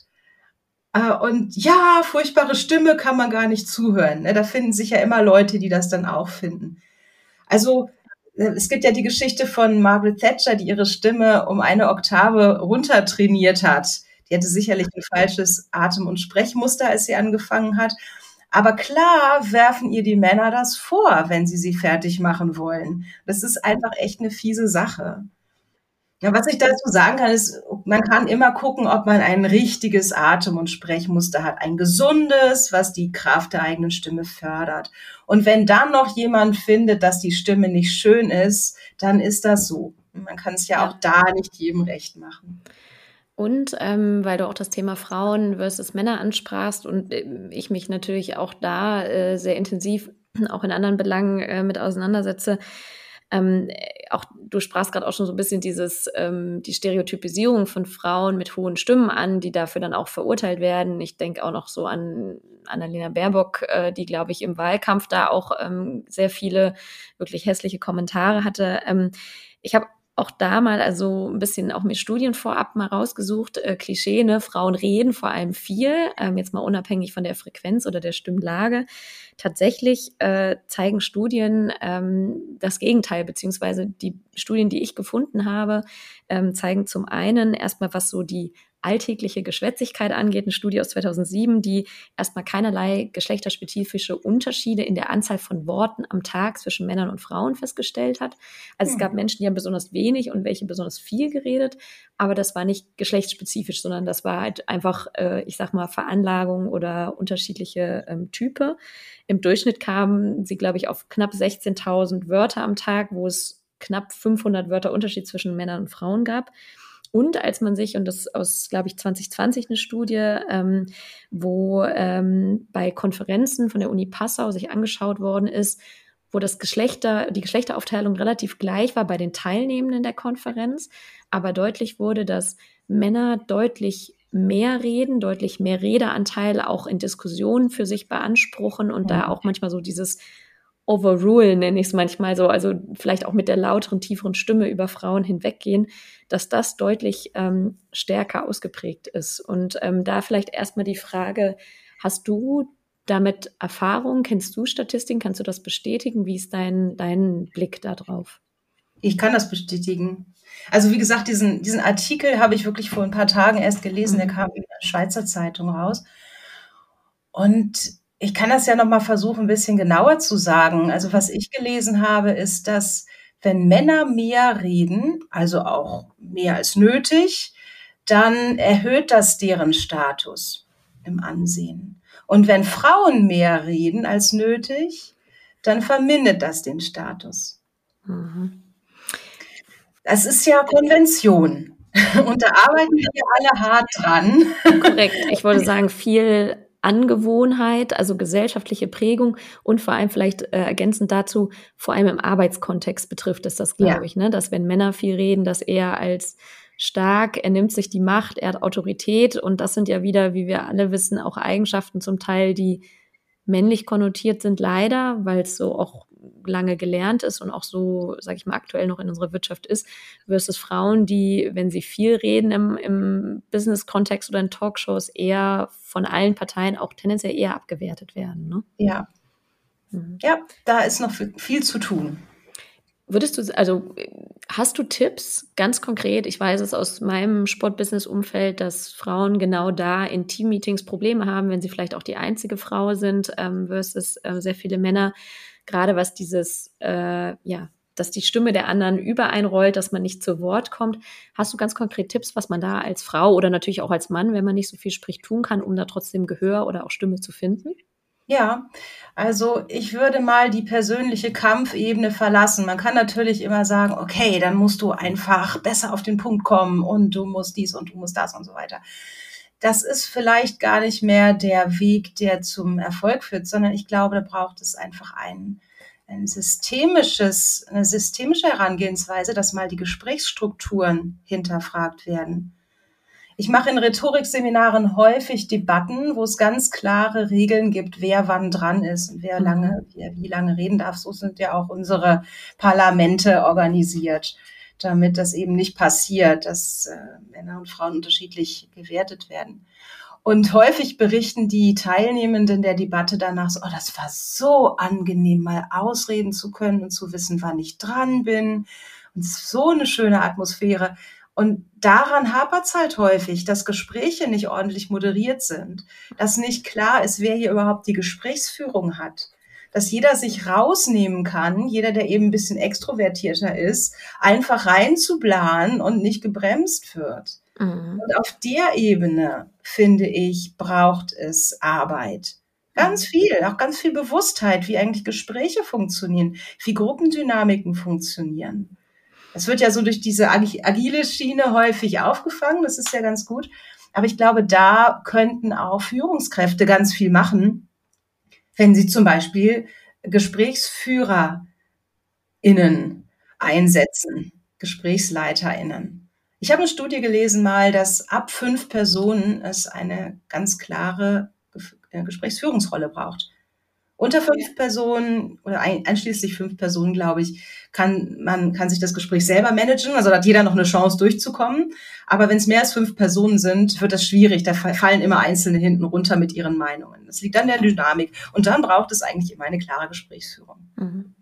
Äh, und ja, furchtbare Stimme kann man gar nicht zuhören. Ne? Da finden sich ja immer Leute, die das dann auch finden. Also äh, es gibt ja die Geschichte von Margaret Thatcher, die ihre Stimme um eine Oktave runtertrainiert hat. Die hatte sicherlich ein falsches Atem- und Sprechmuster, als sie angefangen hat. Aber klar werfen ihr die Männer das vor, wenn sie sie fertig machen wollen. Das ist einfach echt eine fiese Sache. Ja, was ich dazu sagen kann, ist, man kann immer gucken, ob man ein richtiges Atem- und Sprechmuster hat. Ein gesundes, was die Kraft der eigenen Stimme fördert. Und wenn dann noch jemand findet, dass die Stimme nicht schön ist, dann ist das so. Man kann es ja auch da nicht jedem recht machen. Und ähm, weil du auch das Thema Frauen versus Männer ansprachst und äh, ich mich natürlich auch da äh, sehr intensiv auch in anderen Belangen äh, mit auseinandersetze, ähm, auch du sprachst gerade auch schon so ein bisschen dieses ähm, die Stereotypisierung von Frauen mit hohen Stimmen an, die dafür dann auch verurteilt werden. Ich denke auch noch so an Annalena Baerbock, äh, die glaube ich im Wahlkampf da auch ähm, sehr viele wirklich hässliche Kommentare hatte. Ähm, ich habe auch da mal also ein bisschen auch mit Studien vorab mal rausgesucht. Äh, Klischee, ne? Frauen reden vor allem viel, ähm, jetzt mal unabhängig von der Frequenz oder der Stimmlage. Tatsächlich äh, zeigen Studien ähm, das Gegenteil, beziehungsweise die Studien, die ich gefunden habe, ähm, zeigen zum einen erstmal, was so die alltägliche Geschwätzigkeit angeht, eine Studie aus 2007, die erstmal keinerlei geschlechterspezifische Unterschiede in der Anzahl von Worten am Tag zwischen Männern und Frauen festgestellt hat. Also mhm. es gab hm. Menschen, die haben besonders wenig und welche besonders viel geredet, aber das war nicht geschlechtsspezifisch, sondern das war halt einfach, äh, ich sag mal, Veranlagung oder unterschiedliche ähm, Type. Im Durchschnitt kamen sie, glaube ich, auf knapp 16.000 Wörter am Tag, wo es knapp 500 Wörter Unterschied zwischen Männern und Frauen gab. Und als man sich, und das ist aus, glaube ich, 2020 eine Studie, ähm, wo ähm, bei Konferenzen von der Uni Passau sich angeschaut worden ist, wo das Geschlechter, die Geschlechteraufteilung relativ gleich war bei den Teilnehmenden der Konferenz, aber deutlich wurde, dass Männer deutlich mehr reden, deutlich mehr Redeanteil auch in Diskussionen für sich beanspruchen und ja. da auch manchmal so dieses overrule, nenne ich es manchmal so, also vielleicht auch mit der lauteren, tieferen Stimme über Frauen hinweggehen, dass das deutlich ähm, stärker ausgeprägt ist. Und ähm, da vielleicht erstmal die Frage, hast du damit Erfahrung? Kennst du Statistiken? Kannst du das bestätigen? Wie ist dein, dein Blick darauf? Ich kann das bestätigen. Also wie gesagt, diesen, diesen Artikel habe ich wirklich vor ein paar Tagen erst gelesen, der mhm. kam in der Schweizer Zeitung raus. Und ich kann das ja noch mal versuchen, ein bisschen genauer zu sagen. Also was ich gelesen habe, ist, dass wenn Männer mehr reden, also auch mehr als nötig, dann erhöht das deren Status im Ansehen. Und wenn Frauen mehr reden als nötig, dann vermindert das den Status. Mhm. Das ist ja Konvention. Und da arbeiten wir alle hart dran. Korrekt. Ich wollte sagen, viel Angewohnheit, also gesellschaftliche Prägung und vor allem vielleicht äh, ergänzend dazu, vor allem im Arbeitskontext betrifft es das, glaube ja. ich, ne? dass wenn Männer viel reden, dass er als stark, er nimmt sich die Macht, er hat Autorität und das sind ja wieder, wie wir alle wissen, auch Eigenschaften zum Teil, die männlich konnotiert sind, leider, weil es so auch lange gelernt ist und auch so, sage ich mal, aktuell noch in unserer Wirtschaft ist, versus Frauen, die, wenn sie viel reden im, im Business-Kontext oder in Talkshows, eher von allen Parteien auch tendenziell eher abgewertet werden. Ne? Ja. Mhm. Ja, da ist noch viel zu tun. Würdest du, also hast du Tipps ganz konkret? Ich weiß es aus meinem Sportbusiness-Umfeld, dass Frauen genau da in Teammeetings Probleme haben, wenn sie vielleicht auch die einzige Frau sind, ähm, versus äh, sehr viele Männer gerade was dieses, äh, ja, dass die Stimme der anderen übereinrollt, dass man nicht zu Wort kommt. Hast du ganz konkret Tipps, was man da als Frau oder natürlich auch als Mann, wenn man nicht so viel spricht, tun kann, um da trotzdem Gehör oder auch Stimme zu finden? Ja, Also ich würde mal die persönliche Kampfebene verlassen. Man kann natürlich immer sagen, okay, dann musst du einfach besser auf den Punkt kommen und du musst dies und du musst das und so weiter. Das ist vielleicht gar nicht mehr der Weg, der zum Erfolg führt, sondern ich glaube, da braucht es einfach ein, ein systemisches, eine systemische Herangehensweise, dass mal die Gesprächsstrukturen hinterfragt werden. Ich mache in Rhetorikseminaren häufig Debatten, wo es ganz klare Regeln gibt, wer wann dran ist und wer mhm. lange, wer wie lange reden darf. So sind ja auch unsere Parlamente organisiert, damit das eben nicht passiert, dass äh, Männer und Frauen unterschiedlich gewertet werden. Und häufig berichten die Teilnehmenden der Debatte danach so, oh, das war so angenehm, mal ausreden zu können und zu wissen, wann ich dran bin. Und so eine schöne Atmosphäre. Und daran hapert es halt häufig, dass Gespräche nicht ordentlich moderiert sind, dass nicht klar ist, wer hier überhaupt die Gesprächsführung hat, dass jeder sich rausnehmen kann, jeder, der eben ein bisschen extrovertierter ist, einfach reinzublahen und nicht gebremst wird. Mhm. Und auf der Ebene, finde ich, braucht es Arbeit. Ganz mhm. viel, auch ganz viel Bewusstheit, wie eigentlich Gespräche funktionieren, wie Gruppendynamiken funktionieren. Es wird ja so durch diese agile Schiene häufig aufgefangen, das ist ja ganz gut. Aber ich glaube, da könnten auch Führungskräfte ganz viel machen, wenn sie zum Beispiel GesprächsführerInnen einsetzen, GesprächsleiterInnen. Ich habe eine Studie gelesen mal, dass ab fünf Personen es eine ganz klare äh, Gesprächsführungsrolle braucht. Unter fünf Personen oder einschließlich fünf Personen, glaube ich, kann man kann sich das Gespräch selber managen. Also hat jeder noch eine Chance durchzukommen. Aber wenn es mehr als fünf Personen sind, wird das schwierig. Da fallen immer Einzelne hinten runter mit ihren Meinungen. Das liegt an der Dynamik. Und dann braucht es eigentlich immer eine klare Gesprächsführung. Mhm.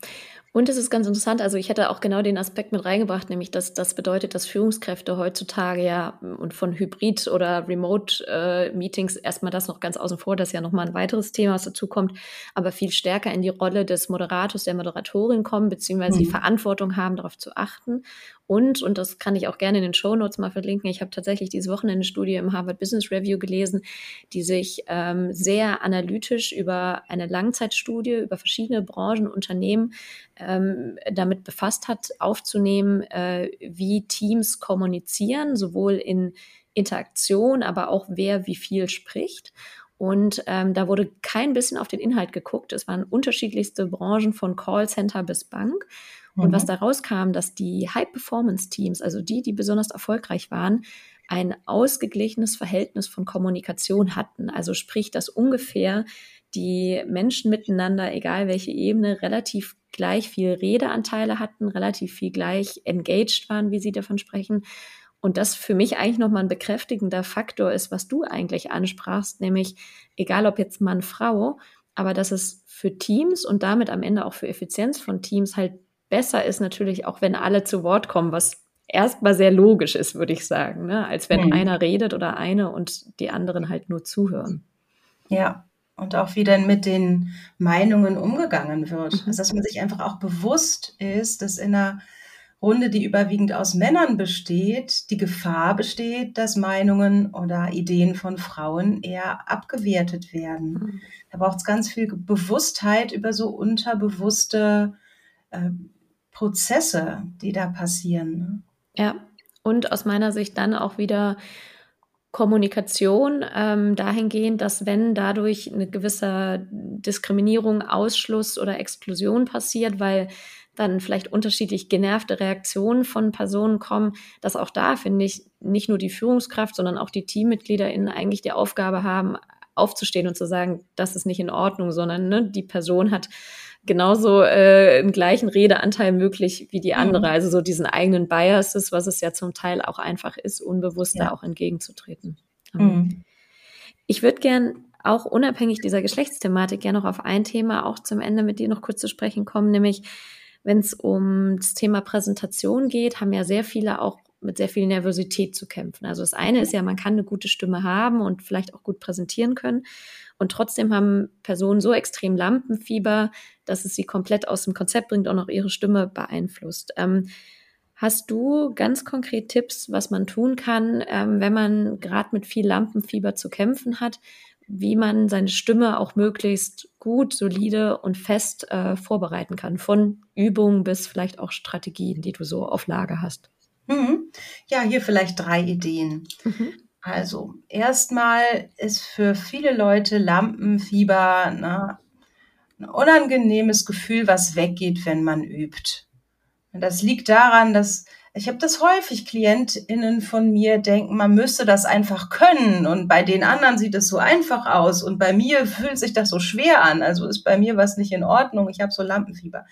Und es ist ganz interessant, also ich hätte auch genau den Aspekt mit reingebracht, nämlich dass das bedeutet, dass Führungskräfte heutzutage ja und von Hybrid- oder Remote-Meetings äh, erstmal das noch ganz außen vor, das ist ja nochmal ein weiteres Thema, was dazu kommt, aber viel stärker in die Rolle des Moderators, der Moderatorin kommen, beziehungsweise mhm. die Verantwortung haben, darauf zu achten und, und das kann ich auch gerne in den Show Notes mal verlinken, ich habe tatsächlich dieses Wochenende eine Studie im Harvard Business Review gelesen, die sich ähm, sehr analytisch über eine Langzeitstudie, über verschiedene Branchen, Unternehmen ähm, damit befasst hat, aufzunehmen, äh, wie Teams kommunizieren, sowohl in Interaktion, aber auch wer wie viel spricht. Und ähm, da wurde kein bisschen auf den Inhalt geguckt. Es waren unterschiedlichste Branchen von Callcenter bis Bank. Und mhm. was da rauskam, dass die High-Performance-Teams, also die, die besonders erfolgreich waren, ein ausgeglichenes Verhältnis von Kommunikation hatten. Also sprich, dass ungefähr die Menschen miteinander, egal welche Ebene, relativ gleich viel Redeanteile hatten, relativ viel gleich engaged waren, wie Sie davon sprechen. Und das für mich eigentlich nochmal ein bekräftigender Faktor ist, was du eigentlich ansprachst, nämlich egal ob jetzt Mann, Frau, aber dass es für Teams und damit am Ende auch für Effizienz von Teams halt besser ist natürlich auch, wenn alle zu Wort kommen, was erstmal sehr logisch ist, würde ich sagen, ne? als wenn mhm. einer redet oder eine und die anderen halt nur zuhören. Ja, und auch wie dann mit den Meinungen umgegangen wird. Mhm. Also, dass man sich einfach auch bewusst ist, dass in einer Runde, die überwiegend aus Männern besteht, die Gefahr besteht, dass Meinungen oder Ideen von Frauen eher abgewertet werden. Mhm. Da braucht es ganz viel Bewusstheit über so unterbewusste äh, Prozesse, die da passieren. Ne? Ja, und aus meiner Sicht dann auch wieder Kommunikation ähm, dahingehend, dass wenn dadurch eine gewisse Diskriminierung, Ausschluss oder Exklusion passiert, weil dann vielleicht unterschiedlich genervte Reaktionen von Personen kommen, dass auch da, finde ich, nicht nur die Führungskraft, sondern auch die TeammitgliederInnen eigentlich die Aufgabe haben, aufzustehen und zu sagen, das ist nicht in Ordnung, sondern ne, die Person hat genauso äh, einen gleichen Redeanteil möglich wie die andere. Mhm. Also so diesen eigenen Biases, was es ja zum Teil auch einfach ist, unbewusst ja. da auch entgegenzutreten. Mhm. Ich würde gern auch unabhängig dieser Geschlechtsthematik gerne noch auf ein Thema auch zum Ende mit dir noch kurz zu sprechen kommen, nämlich wenn es um das Thema Präsentation geht, haben ja sehr viele auch mit sehr viel Nervosität zu kämpfen. Also das eine ist ja, man kann eine gute Stimme haben und vielleicht auch gut präsentieren können. Und trotzdem haben Personen so extrem Lampenfieber, dass es sie komplett aus dem Konzept bringt und auch ihre Stimme beeinflusst. Ähm, hast du ganz konkret Tipps, was man tun kann, ähm, wenn man gerade mit viel Lampenfieber zu kämpfen hat, wie man seine Stimme auch möglichst gut, solide und fest äh, vorbereiten kann. Von Übungen bis vielleicht auch Strategien, die du so auf Lage hast. Mhm. Ja, hier vielleicht drei Ideen. Mhm. Also, erstmal ist für viele Leute Lampenfieber na, ein unangenehmes Gefühl, was weggeht, wenn man übt. Und das liegt daran, dass ich habe das häufig, KlientInnen von mir denken, man müsste das einfach können und bei den anderen sieht es so einfach aus und bei mir fühlt sich das so schwer an. Also ist bei mir was nicht in Ordnung, ich habe so Lampenfieber.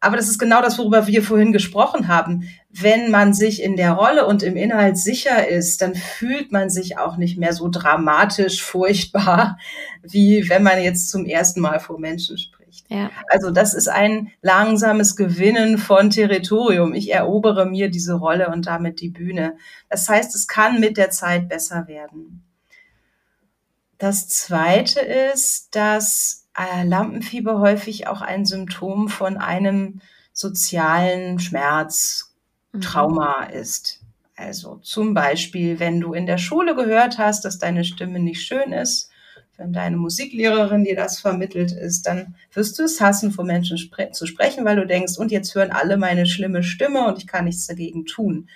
Aber das ist genau das, worüber wir vorhin gesprochen haben. Wenn man sich in der Rolle und im Inhalt sicher ist, dann fühlt man sich auch nicht mehr so dramatisch furchtbar, wie wenn man jetzt zum ersten Mal vor Menschen spricht. Ja. Also das ist ein langsames Gewinnen von Territorium. Ich erobere mir diese Rolle und damit die Bühne. Das heißt, es kann mit der Zeit besser werden. Das Zweite ist, dass Lampenfieber häufig auch ein Symptom von einem sozialen Schmerz, mhm. Trauma mhm. ist. Also zum Beispiel, wenn du in der Schule gehört hast, dass deine Stimme nicht schön ist, wenn deine Musiklehrerin dir das vermittelt ist, dann wirst du es hassen, vor Menschen spre zu sprechen, weil du denkst, und jetzt hören alle meine schlimme Stimme und ich kann nichts dagegen tun.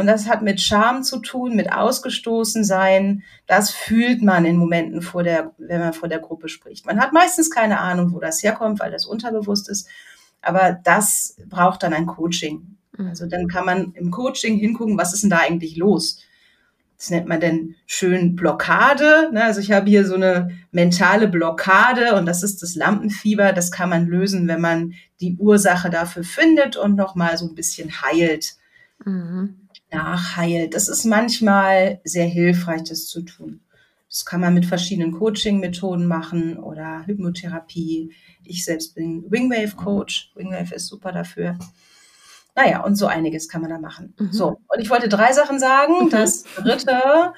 Und das hat mit Scham zu tun, mit ausgestoßen sein. Das fühlt man in Momenten vor der, wenn man vor der Gruppe spricht. Man hat meistens keine Ahnung, wo das herkommt, weil das unterbewusst ist. Aber das braucht dann ein Coaching. Mhm. Also dann kann man im Coaching hingucken, was ist denn da eigentlich los? das nennt man denn schön Blockade. Ne? Also ich habe hier so eine mentale Blockade und das ist das Lampenfieber. Das kann man lösen, wenn man die Ursache dafür findet und nochmal so ein bisschen heilt, mhm. Nachheilt. Das ist manchmal sehr hilfreich, das zu tun. Das kann man mit verschiedenen Coaching-Methoden machen oder Hypnotherapie. Ich selbst bin Wingwave-Coach. Wingwave ist super dafür. Naja, und so einiges kann man da machen. Mhm. So, und ich wollte drei Sachen sagen. Mhm. Das dritte.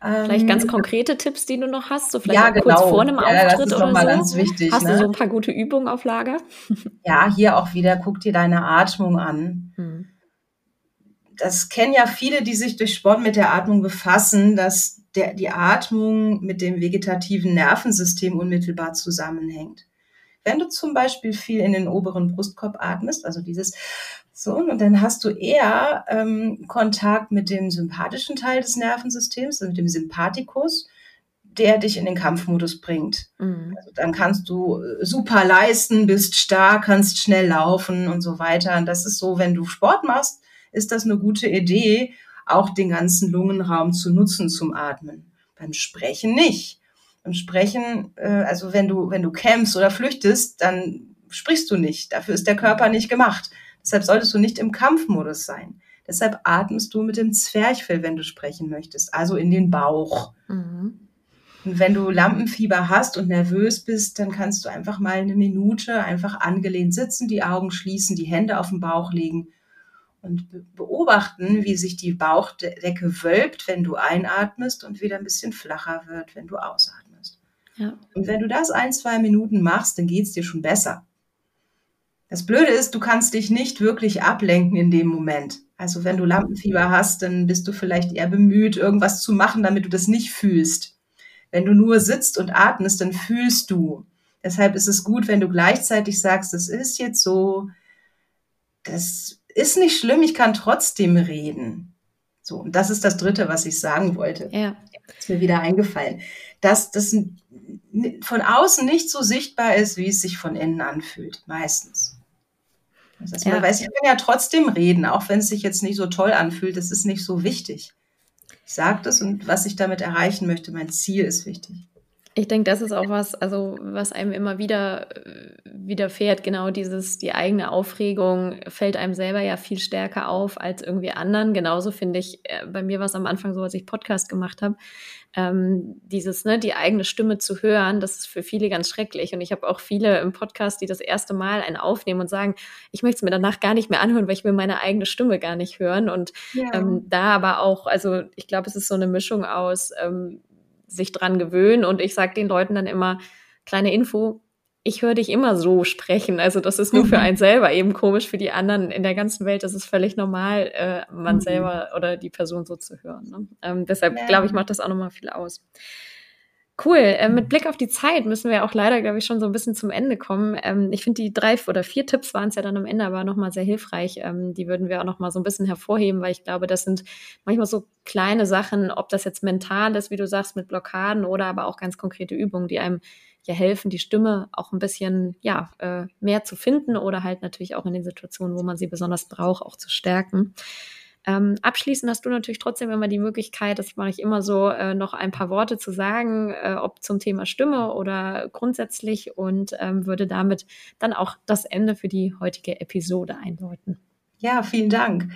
Vielleicht ganz ähm, konkrete Tipps, die du noch hast, so vielleicht ja, genau. kurz vor einem ja, Auftritt oder so. Ganz wichtig, hast ne? du so ein paar gute Übungen auf Lager? Ja, hier auch wieder, guck dir deine Atmung an. Mhm. Das kennen ja viele, die sich durch Sport mit der Atmung befassen, dass der, die Atmung mit dem vegetativen Nervensystem unmittelbar zusammenhängt. Wenn du zum Beispiel viel in den oberen Brustkorb atmest, also dieses so, und dann hast du eher ähm, Kontakt mit dem sympathischen Teil des Nervensystems, also mit dem Sympathikus, der dich in den Kampfmodus bringt. Mhm. Also dann kannst du äh, super leisten, bist stark, kannst schnell laufen und so weiter. Und das ist so, wenn du Sport machst, ist das eine gute Idee, auch den ganzen Lungenraum zu nutzen zum Atmen. Beim Sprechen nicht. Im Sprechen, äh, also wenn du, wenn du campst oder flüchtest, dann sprichst du nicht. Dafür ist der Körper nicht gemacht. Deshalb solltest du nicht im Kampfmodus sein. Deshalb atmest du mit dem Zwerchfell, wenn du sprechen möchtest, also in den Bauch. Mhm. Und wenn du Lampenfieber hast und nervös bist, dann kannst du einfach mal eine Minute einfach angelehnt sitzen, die Augen schließen, die Hände auf den Bauch legen und beobachten, wie sich die Bauchdecke wölbt, wenn du einatmest und wieder ein bisschen flacher wird, wenn du ausatmest. Ja. Und wenn du das ein, zwei Minuten machst, dann geht es dir schon besser. Das Blöde ist, du kannst dich nicht wirklich ablenken in dem Moment. Also wenn du Lampenfieber hast, dann bist du vielleicht eher bemüht, irgendwas zu machen, damit du das nicht fühlst. Wenn du nur sitzt und atmest, dann fühlst du. Deshalb ist es gut, wenn du gleichzeitig sagst, das ist jetzt so, das ist nicht schlimm, ich kann trotzdem reden. So, und das ist das Dritte, was ich sagen wollte. Ja. Ist mir wieder eingefallen. Dass das von außen nicht so sichtbar ist, wie es sich von innen anfühlt, meistens. Das heißt, ja. weiß, ich kann ja trotzdem reden, auch wenn es sich jetzt nicht so toll anfühlt, das ist nicht so wichtig. Ich sage das und was ich damit erreichen möchte, mein Ziel ist wichtig. Ich denke, das ist auch was, also was einem immer wieder äh, widerfährt, genau dieses, die eigene Aufregung fällt einem selber ja viel stärker auf als irgendwie anderen. Genauso finde ich, äh, bei mir war es am Anfang so, als ich Podcast gemacht habe, ähm, dieses, ne, die eigene Stimme zu hören, das ist für viele ganz schrecklich. Und ich habe auch viele im Podcast, die das erste Mal einen aufnehmen und sagen, ich möchte es mir danach gar nicht mehr anhören, weil ich will meine eigene Stimme gar nicht hören. Und ja. ähm, da aber auch, also ich glaube, es ist so eine Mischung aus, ähm, sich dran gewöhnen. Und ich sage den Leuten dann immer, kleine Info, ich höre dich immer so sprechen. Also das ist nur für mhm. einen selber eben komisch, für die anderen in der ganzen Welt das ist völlig normal, äh, man mhm. selber oder die Person so zu hören. Ne? Ähm, deshalb ja. glaube ich, macht das auch nochmal viel aus. Cool. Äh, mit Blick auf die Zeit müssen wir auch leider, glaube ich, schon so ein bisschen zum Ende kommen. Ähm, ich finde, die drei oder vier Tipps waren es ja dann am Ende aber nochmal sehr hilfreich. Ähm, die würden wir auch nochmal so ein bisschen hervorheben, weil ich glaube, das sind manchmal so kleine Sachen, ob das jetzt mental ist, wie du sagst, mit Blockaden oder aber auch ganz konkrete Übungen, die einem ja helfen, die Stimme auch ein bisschen ja äh, mehr zu finden oder halt natürlich auch in den Situationen, wo man sie besonders braucht, auch zu stärken. Ähm, abschließend hast du natürlich trotzdem immer die Möglichkeit, das mache ich immer so, äh, noch ein paar Worte zu sagen, äh, ob zum Thema Stimme oder grundsätzlich und ähm, würde damit dann auch das Ende für die heutige Episode einläuten. Ja, vielen Dank.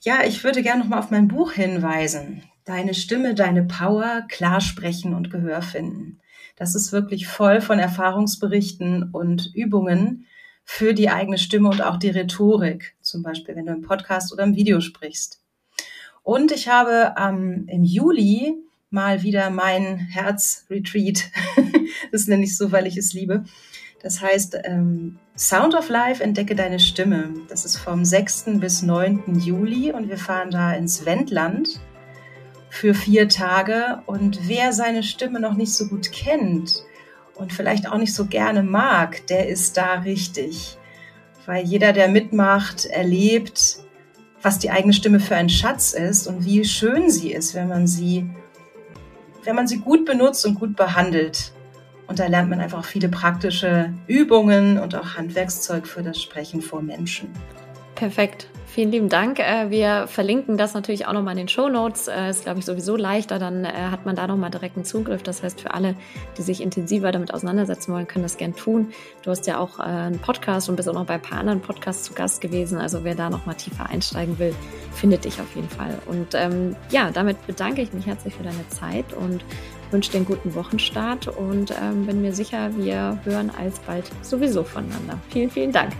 Ja, ich würde gerne noch mal auf mein Buch hinweisen. Deine Stimme, deine Power, klar sprechen und Gehör finden. Das ist wirklich voll von Erfahrungsberichten und Übungen, für die eigene Stimme und auch die Rhetorik, zum Beispiel wenn du im Podcast oder im Video sprichst. Und ich habe ähm, im Juli mal wieder mein Herz-Retreat, das nenne ich so, weil ich es liebe. Das heißt ähm, Sound of Life, entdecke deine Stimme. Das ist vom 6. bis 9. Juli und wir fahren da ins Wendland für vier Tage. Und wer seine Stimme noch nicht so gut kennt, und vielleicht auch nicht so gerne mag, der ist da richtig. Weil jeder, der mitmacht, erlebt, was die eigene Stimme für ein Schatz ist und wie schön sie ist, wenn man sie, wenn man sie gut benutzt und gut behandelt. Und da lernt man einfach viele praktische Übungen und auch Handwerkszeug für das Sprechen vor Menschen. Perfekt. Vielen lieben Dank. Äh, wir verlinken das natürlich auch nochmal in den Show Notes. Äh, ist, glaube ich, sowieso leichter. Dann äh, hat man da nochmal direkten Zugriff. Das heißt, für alle, die sich intensiver damit auseinandersetzen wollen, können das gern tun. Du hast ja auch einen Podcast und bist auch noch bei ein paar anderen Podcasts zu Gast gewesen. Also wer da nochmal tiefer einsteigen will, findet dich auf jeden Fall. Und ähm, ja, damit bedanke ich mich herzlich für deine Zeit und wünsche dir einen guten Wochenstart und ähm, bin mir sicher, wir hören alsbald sowieso voneinander. Vielen, vielen Dank.